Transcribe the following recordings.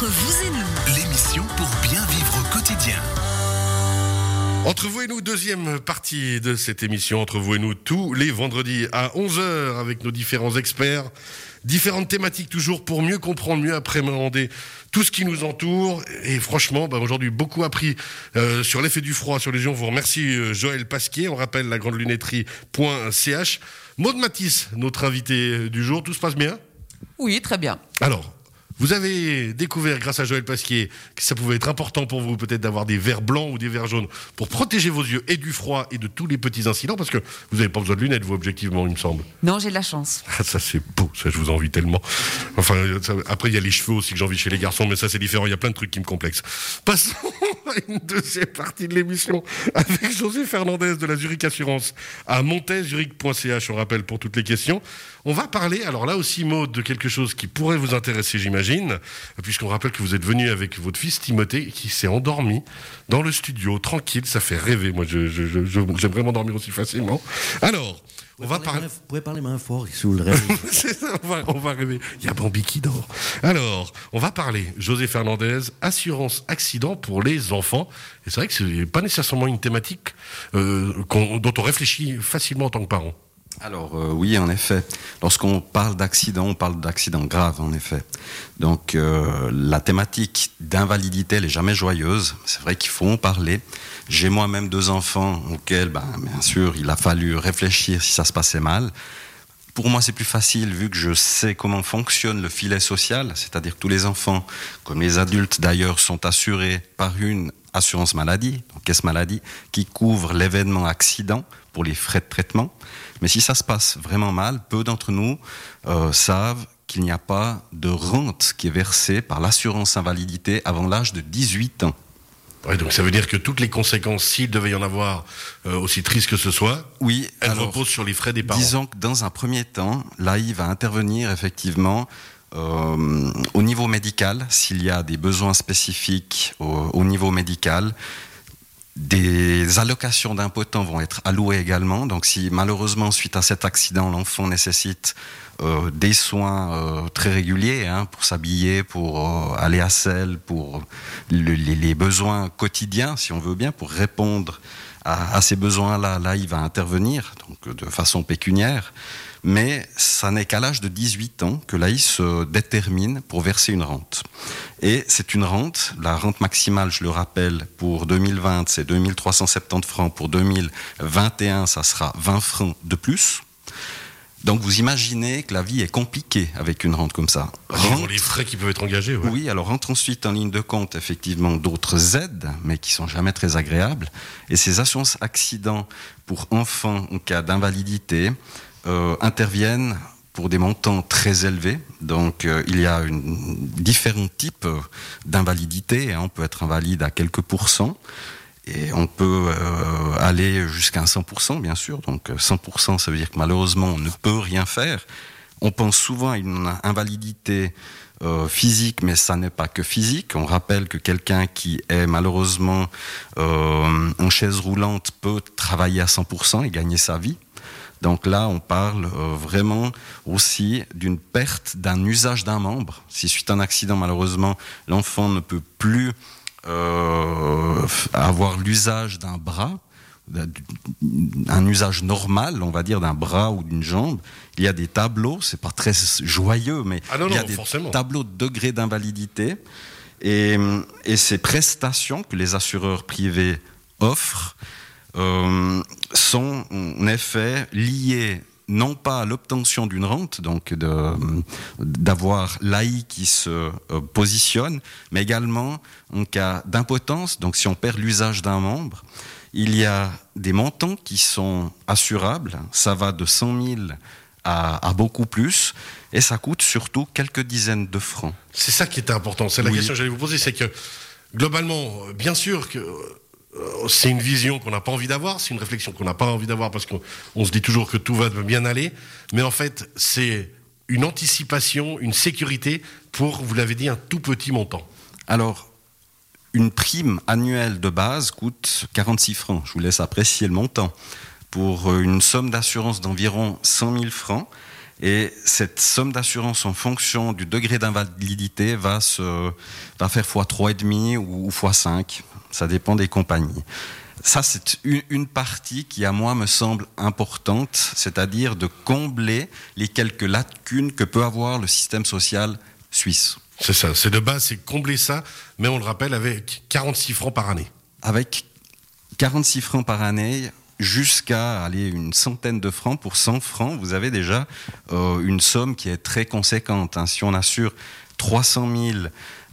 Entre vous et nous, L'émission pour bien vivre au quotidien. Entre vous et nous, deuxième partie de cette émission, entre vous et nous, tous les vendredis à 11h avec nos différents experts. Différentes thématiques toujours pour mieux comprendre, mieux appréhender tout ce qui nous entoure. Et franchement, bah, aujourd'hui, beaucoup appris euh, sur l'effet du froid sur les gens. On vous remercie euh, Joël Pasquier. On rappelle la grande lunetterie.ch. Maud Matisse, notre invité du jour. Tout se passe bien? Oui, très bien. Alors, vous avez découvert, grâce à Joël Pasquier, que ça pouvait être important pour vous peut-être d'avoir des verres blancs ou des verres jaunes pour protéger vos yeux et du froid et de tous les petits incidents, parce que vous n'avez pas besoin de lunettes, vous, objectivement, il me semble. Non, j'ai de la chance. Ah, ça, c'est beau, ça, je vous envie tellement. Enfin, ça- après, il y a les cheveux aussi que j'ai envie chez les garçons, mais ça, c'est différent, il y a plein de trucs qui me complexent. Passons à une deuxième partie de l'émission avec José Fernandez de la Zurich Assurance à montezurich.ch, on rappelle pour toutes les questions. On va parler, alors là aussi, Maud, de quelque chose qui pourrait vous intéresser, j'imagine, puisqu'on rappelle que vous êtes venu avec votre fils Timothée qui s'est endormi dans le studio, tranquille, ça fait rêver. Moi, je, je- je- je- j'aime vraiment dormir aussi facilement. Alors, on va parler. Vous pouvez parler moins fort sous le rêve. Ça, on va, on va rêver. Il y a Bambi qui dort. Alors, on va parler, José Fernandez, assurance accident pour les enfants. Et c'est vrai que c'est pas nécessairement une thématique euh, dont on réfléchit facilement en tant que parent. Alors euh, oui, en effet. Lorsqu'on parle d'accident, on parle d'accident grave, en effet. Donc euh, la thématique d'invalidité, elle est jamais joyeuse. C'est vrai qu'il faut en parler. J'ai moi-même deux enfants auxquels, ben, bien sûr, il a fallu réfléchir si ça se passait mal. Pour moi, c'est plus facile vu que je sais comment fonctionne le filet social, c'est-à-dire que tous les enfants, comme les adultes d'ailleurs, sont assurés par une assurance maladie, donc caisse maladie, qui couvre l'événement accident pour les frais de traitement. Mais si ça se passe vraiment mal, peu d'entre nous euh, savent qu'il n'y a pas de rente qui est versée par l'assurance invalidité avant l'âge de 18 ans. Ouais, donc ça veut dire que toutes les conséquences, s'il devait y en avoir, euh, aussi tristes que ce soit, Oui, elles alors, reposent sur les frais des parents. Disons que dans un premier temps, l'AI va intervenir effectivement euh, au niveau médical, s'il y a des besoins spécifiques au, au niveau médical. Des allocations d'impotents vont être allouées également. Donc si malheureusement, suite à cet accident, l'enfant nécessite euh, des soins euh, très réguliers hein, pour s'habiller, pour euh, aller à selle, pour le- les, les besoins quotidiens, si on veut bien, pour répondre à, à ces besoins-là, là, il va intervenir, donc de façon pécuniaire. Mais ça n'est qu'à l'âge de 18 ans que l'AI se détermine pour verser une rente. Et c'est une rente, la rente maximale, je le rappelle, pour 2020, c'est 2370 francs. Pour 2021, ça sera 20 francs de plus. Donc vous imaginez que la vie est compliquée avec une rente comme ça. Niveau Rente- les frais qui peuvent être engagés, ouais. oui, alors rentre ensuite en ligne de compte effectivement d'autres aides, mais qui sont jamais très agréables. Et ces assurances accidents pour enfants en cas d'invalidité euh, interviennent pour des montants très élevés. Donc euh, il y a différents types d'invalidité. hein. On peut être invalide à quelques pourcents. Et on peut euh, aller jusqu'à un 100%, bien sûr. Donc euh, 100%, ça veut dire que malheureusement, on ne peut rien faire. On pense souvent à une invalidité physique, mais ça n'est pas que physique. On rappelle que quelqu'un qui est malheureusement en chaise roulante peut travailler à 100% et gagner sa vie. Donc là, on parle euh, vraiment aussi d'une perte d'un usage d'un membre. Si suite à un accident, malheureusement, l'enfant ne peut plus euh, avoir l'usage d'un bras, un usage normal, on va dire, d'un bras ou d'une jambe, il y a des tableaux, c'est pas très joyeux, mais Ah non, il y a non, des forcément. tableaux de degré d'invalidité. Et, et ces prestations que les assureurs privés offrent sont en effet liées non pas à l'obtention d'une rente, donc d'avoir l'AI qui se euh, positionne, mais également en cas d'impotence, donc si on perd l'usage d'un membre, il y a des montants qui sont assurables, ça va de 100 000 à, à beaucoup plus, et ça coûte surtout quelques dizaines de francs. C'est ça qui était important. C'est la Oui. question que j'allais vous poser, c'est que globalement, euh, bien sûr que euh, c'est une vision qu'on n'a pas envie d'avoir, c'est une réflexion qu'on n'a pas envie d'avoir parce qu'on on se dit toujours que tout va bien aller, mais en fait, c'est une anticipation, une sécurité pour, vous l'avez dit, un tout petit montant. Alors, une prime annuelle de base coûte 46 francs. Je vous laisse apprécier le montant. Pour euh, une somme d'assurance d'environ 100 000 francs, Et cette somme d'assurance en fonction du degré d'invalidité va, se, va faire x3,5 ou x5. Ça dépend des compagnies. Ça, c'est une partie qui, à moi, me semble importante, c'est-à-dire de combler les quelques lacunes que peut avoir le système social suisse. C'est ça, c'est de base, c'est combler ça, mais on le rappelle, avec 46 francs par année. Avec 46 francs par année, jusqu'à aller une centaine de francs pour 100 francs, vous avez déjà euh, une somme qui est très conséquente. Hein. Si on assure 300 000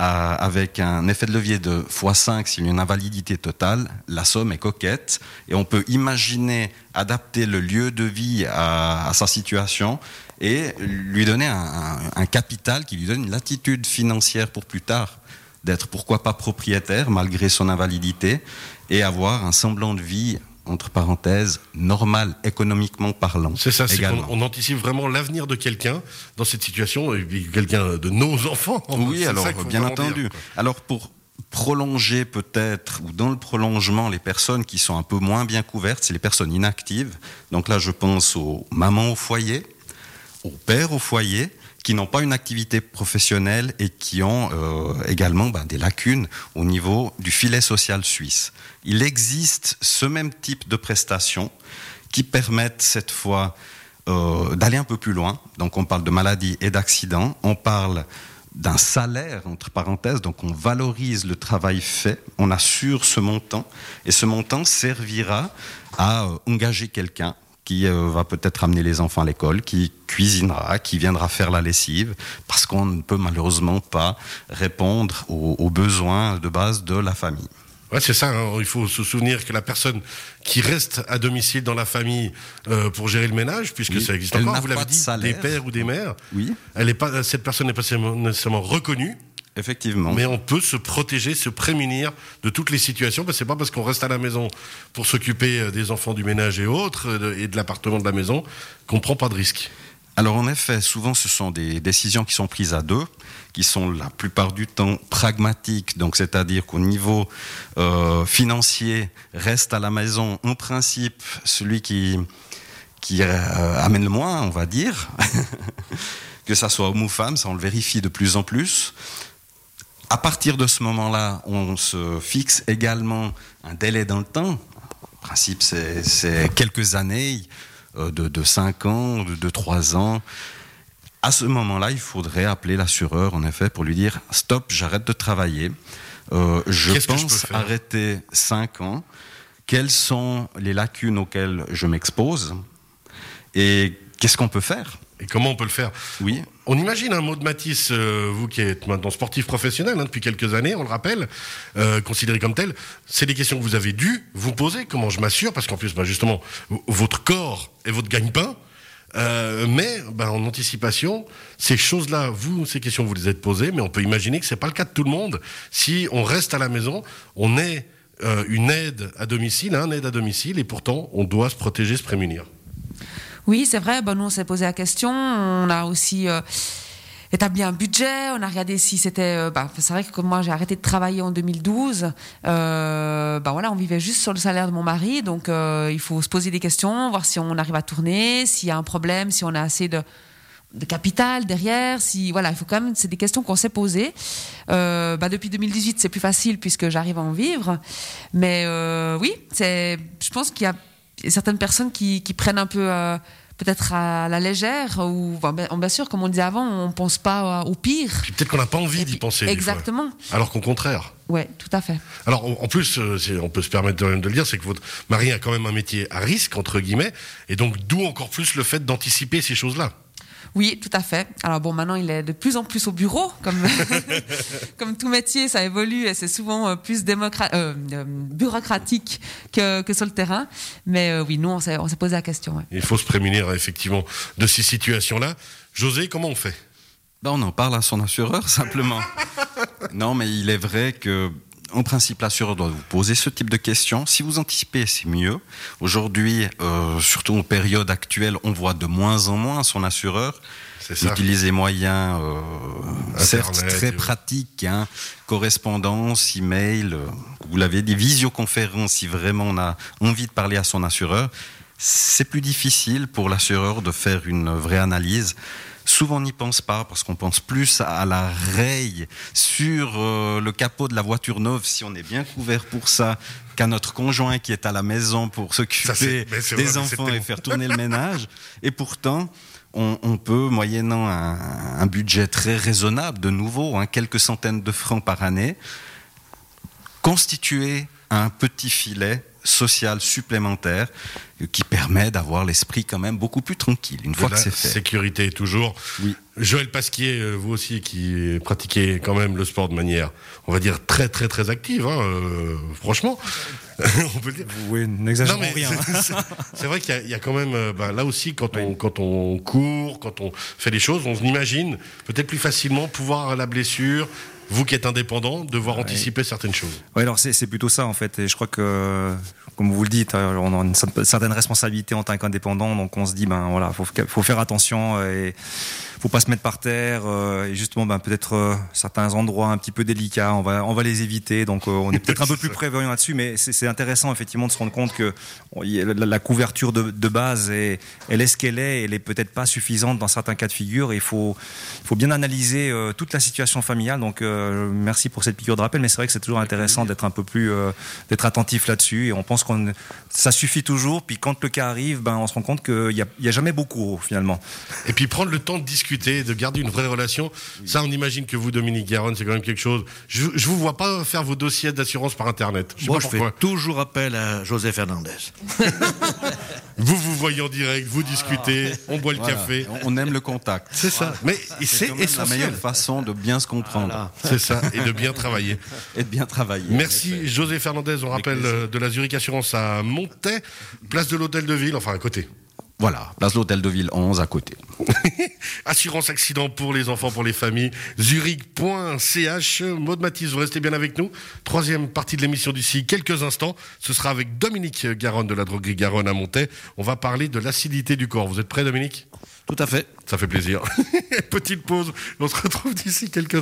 avec un effet de levier de x5 s'il y a une invalidité totale, la somme est coquette. Et on peut imaginer adapter le lieu de vie à, sa situation et lui donner un, un, capital qui lui donne une latitude financière pour plus tard d'être pourquoi pas propriétaire malgré son invalidité et avoir un semblant de vie entre parenthèses, normal économiquement parlant. C'est ça, c'est on, anticipe vraiment l'avenir de quelqu'un dans cette situation, quelqu'un de nos enfants. Oui, alors bien entendu. alors pour prolonger peut-être, ou dans le prolongement, les personnes qui sont un peu moins bien couvertes, c'est les personnes inactives. Donc là, je pense aux mamans au foyer, aux pères au foyer, qui n'ont pas une activité professionnelle et qui ont euh, également ben, des lacunes au niveau du filet social suisse. Il existe ce même type de prestations qui permettent cette fois euh, d'aller un peu plus loin. Donc on parle de maladie et d'accident, on parle d'un salaire, entre parenthèses, donc on valorise le travail fait, on assure ce montant, et ce montant servira à euh, engager quelqu'un qui euh, va peut-être amener les enfants à l'école, qui cuisinera, qui viendra faire la lessive, parce qu'on ne peut malheureusement pas répondre aux, besoins de base de la famille. Ouais, c'est ça. Hein. Il faut se souvenir que la personne qui reste à domicile dans la famille euh, pour gérer le ménage, puisque ça existe encore, vous l'avez dit, des pères ou des mères. Oui. Elle est pas, cette personne n'est pas nécessairement reconnue. Effectivement. Mais on peut se protéger, se prémunir de toutes les situations, parce que c'est pas parce qu'on reste à la maison pour s'occuper euh, des enfants du ménage et autres, euh, et de l'appartement de la maison, qu'on prend pas de risque. Alors en effet, souvent ce sont des décisions qui sont prises à deux, qui sont la plupart du temps pragmatiques, donc c'est-à-dire qu'au niveau euh, financier, reste à la maison, en principe, celui qui, qui amène le moins, on va dire, que ça soit homme ou femme, ça on le vérifie de plus en plus. À partir de ce moment-là, on se fixe également un délai dans le temps. En principe, c'est quelques années, euh, de, de 5 ans, de, de 3 ans. À ce moment-là, il faudrait appeler l'assureur, en effet, pour lui dire stop, j'arrête de travailler. Euh, je pense arrêter 5 ans. Quelles sont les lacunes auxquelles je m'expose? Et qu'est-ce qu'on peut faire? Et comment on peut le faire Oui. On imagine un mot de Matisse, euh, vous qui êtes maintenant sportif professionnel hein, depuis quelques années, on le rappelle, euh, considéré comme tel. C'est des questions que vous avez dû vous poser. Comment je m'assure Parce qu'en plus, bah, justement, votre corps est votre gagne-pain. Euh, mais bah, en anticipation, ces choses-là, vous, ces questions, vous les êtes posées, mais on peut imaginer que c'est pas le cas de tout le monde. Si on reste à la maison, on est une aide à domicile, un aide à domicile, et pourtant on doit se protéger, se prémunir. Oui, c'est vrai. Bon, nous, on s'est posé la question. On a aussi euh, établi un budget. On a regardé si c'était. Euh, bah, c'est vrai que moi, j'ai arrêté de travailler en 2012. Euh, bah voilà, on vivait juste sur le salaire de mon mari. Donc, il faut se poser des questions, voir si on arrive à tourner, s'il y a un problème, si on a assez de capital derrière, si voilà, il faut quand même, c'est des questions qu'on s'est posées. bah depuis 2018, c'est plus facile puisque j'arrive à en vivre, mais oui, c'est, je pense qu'il y a certaines personnes qui, qui prennent un peu peut-être à la légère ou ben, bien sûr comme on disait avant on pense pas au pire. Peut-être qu'on n'a pas envie d'y penser exactement. Alors qu'au contraire. Ouais tout à fait. Alors en plus euh, on peut se permettre de, de le dire c'est que votre mari a quand même un métier à risque entre guillemets et donc d'où encore plus le fait d'anticiper ces choses là oui, tout à fait. Alors bon, maintenant il est de plus en plus au bureau, comme comme tout métier, ça évolue et c'est souvent euh, plus euh, euh, bureaucratique que, que sur le terrain. Mais euh, oui, nous on s'est on s'est posé la question. Il faut se prémunir effectivement de ces situations-là. José, comment on fait? Ben, on en parle à son assureur simplement. non, mais il est vrai que en principe, l'assureur doit vous poser ce type de questions. Si vous anticipez, c'est mieux. Aujourd'hui, euh, surtout en période actuelle, on voit de moins en moins son assureur utiliser des moyens, euh, certes très pratiques, hein, correspondance, email, euh, vous l'avez dit, visioconférence, si vraiment on a envie de parler à son assureur. c'est plus difficile pour l'assureur de faire une vraie analyse. Souvent, on n'y pense pas parce qu'on pense plus à la raye sur euh, le capot de la voiture neuve si on est bien couvert pour ça qu'à notre conjoint qui est à la maison pour s'occuper des vrai, enfants et faire tourner le ménage. Et pourtant, on, on peut, moyennant un, un budget très raisonnable, de nouveau, hein, quelques centaines de francs par année, constituer un petit filet social supplémentaire qui permet d'avoir l'esprit quand même beaucoup plus tranquille une De fois la que c'est fait. sécurité toujours. Oui. Joël Pasquier, euh, vous aussi qui pratiquez quand même le sport de manière, on va dire très très très active, hein, euh, franchement, on peut le dire. Oui, Non, n'exagérons mais rien. c'est- c'est- C'est vrai qu'il y a- il y, a quand même, euh, ben, là aussi, quand on, quand on court, quand on fait des choses, on imagine peut-être plus facilement pouvoir à la blessure, vous qui êtes indépendant, devoir anticiper certaines choses. Oui, alors c'est c'est plutôt ça en fait. Et je crois que, comme vous le dites, on a une cer- responsabilité en tant qu'indépendant. Donc on se dit, ben voilà, faut, faut faire attention et faut pas se mettre par terre. euh, Et justement, ben peut-être euh, certains endroits un petit peu délicats, on va, on va les éviter. Donc euh, on est peut-être un peu plus prévoyant là-dessus. Mais c'est intéressant effectivement de se rendre compte que on- y la, la couverture de, de base, est, elle est ce qu'elle est. Elle est peut-être pas suffisante dans certains cas de figure. Il faut, faut bien analyser toute la situation familiale. Donc, merci pour cette piqûre de rappel. Mais c'est vrai que c'est toujours intéressant d'être un peu plus, d'être attentif là-dessus. Et on pense qu'on, ça suffit toujours. Puis quand le cas arrive, ben, on se rend compte qu'il n'y a, y a jamais beaucoup finalement. Et puis prendre le temps de discuter, de garder une vraie relation, ça on imagine que vous, Dominique Garonne, c'est quand même quelque chose. Je, je vous vois pas faire vos dossiers d'assurance par Internet. Je sais Moi, pas je fais toujours appel à José Fernandez. Vous vous voyez en direct, vous discutez, on boit le Voilà. café. On aime le contact. C'est ça. Mais c'est la essentiel. meilleure façon de bien se comprendre C'est ça. Et de bien travailler. et de bien travailler. Merci José Fernandez. On rappelle euh, de la Zurich Assurance à Montaix, place de l'Hôtel de Ville, enfin à côté. Voilà, place de l'Hôtel de Ville 11 à côté. Assurance accident pour les enfants, pour les familles. Zurich.ch. Maud Matisse, vous restez bien avec nous. Troisième partie de l'émission d'ici quelques instants. Ce sera avec Dominique Garonne de la droguerie Garonne à Montaix. On va parler de l'acidité du corps. Vous êtes prêt, Dominique? Tout à fait. Ça fait plaisir. Petite pause. On se retrouve d'ici quelques